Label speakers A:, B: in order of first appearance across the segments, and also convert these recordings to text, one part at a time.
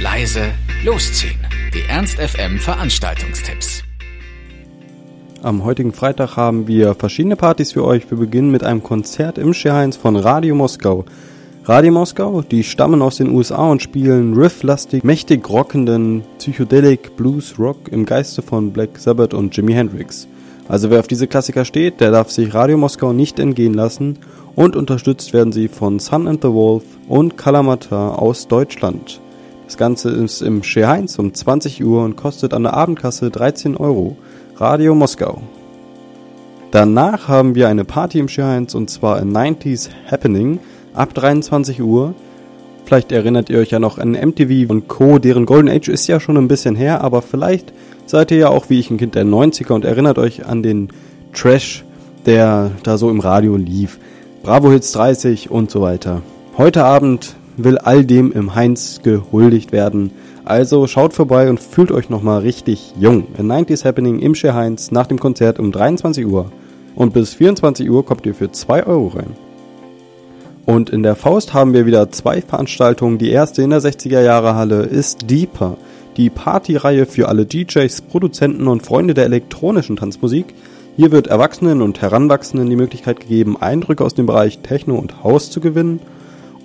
A: leise, losziehen. Die Ernst FM Veranstaltungstipps.
B: Am heutigen Freitag haben wir verschiedene Partys für euch. Wir beginnen mit einem Konzert im Scherheinz von Radio Moskau. Radio Moskau, die stammen aus den USA und spielen rifflastig, mächtig rockenden Psychedelic Blues Rock im Geiste von Black Sabbath und Jimi Hendrix. Also wer auf diese Klassiker steht, der darf sich Radio Moskau nicht entgehen lassen und unterstützt werden sie von Sun and the Wolf und Kalamata aus Deutschland. Das Ganze ist im 1 um 20 Uhr und kostet an der Abendkasse 13 Euro. Radio Moskau. Danach haben wir eine Party im 1 und zwar ein 90s Happening ab 23 Uhr. Vielleicht erinnert ihr euch ja noch an MTV und Co., deren Golden Age ist ja schon ein bisschen her, aber vielleicht seid ihr ja auch wie ich ein Kind der 90er und erinnert euch an den Trash, der da so im Radio lief. Bravo Hits 30 und so weiter. Heute Abend will all dem im Heinz gehuldigt werden. Also schaut vorbei und fühlt euch nochmal richtig jung. A 90s Happening im Share Heinz nach dem Konzert um 23 Uhr. Und bis 24 Uhr kommt ihr für 2 Euro rein. Und in der Faust haben wir wieder zwei Veranstaltungen. Die erste in der 60er Jahre Halle ist Deeper, die Partyreihe für alle DJs, Produzenten und Freunde der elektronischen Tanzmusik. Hier wird Erwachsenen und Heranwachsenden die Möglichkeit gegeben, Eindrücke aus dem Bereich Techno und Haus zu gewinnen.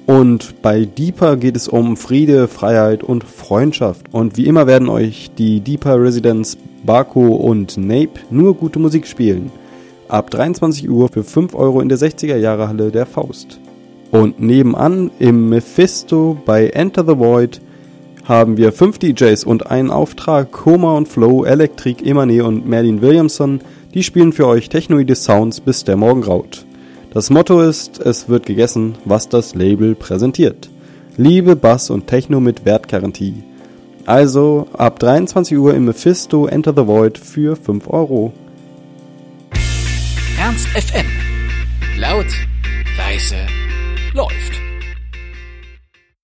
B: Und bei Deeper geht es um Friede, Freiheit und Freundschaft. Und wie immer werden euch die Deeper Residents Baku und Nape nur gute Musik spielen. Ab 23 Uhr für 5 Euro in der 60er Jahre Halle der Faust. Und nebenan im Mephisto bei Enter the Void haben wir 5 DJs und einen Auftrag. Koma und Flow, Electric, Emane und Merlin Williamson die spielen für euch technoide Sounds, bis der Morgen graut. Das Motto ist, es wird gegessen, was das Label präsentiert. Liebe, Bass und Techno mit Wertgarantie. Also ab 23 Uhr im Mephisto Enter the Void für 5 Euro.
A: Ernst FM. Laut, leise, läuft.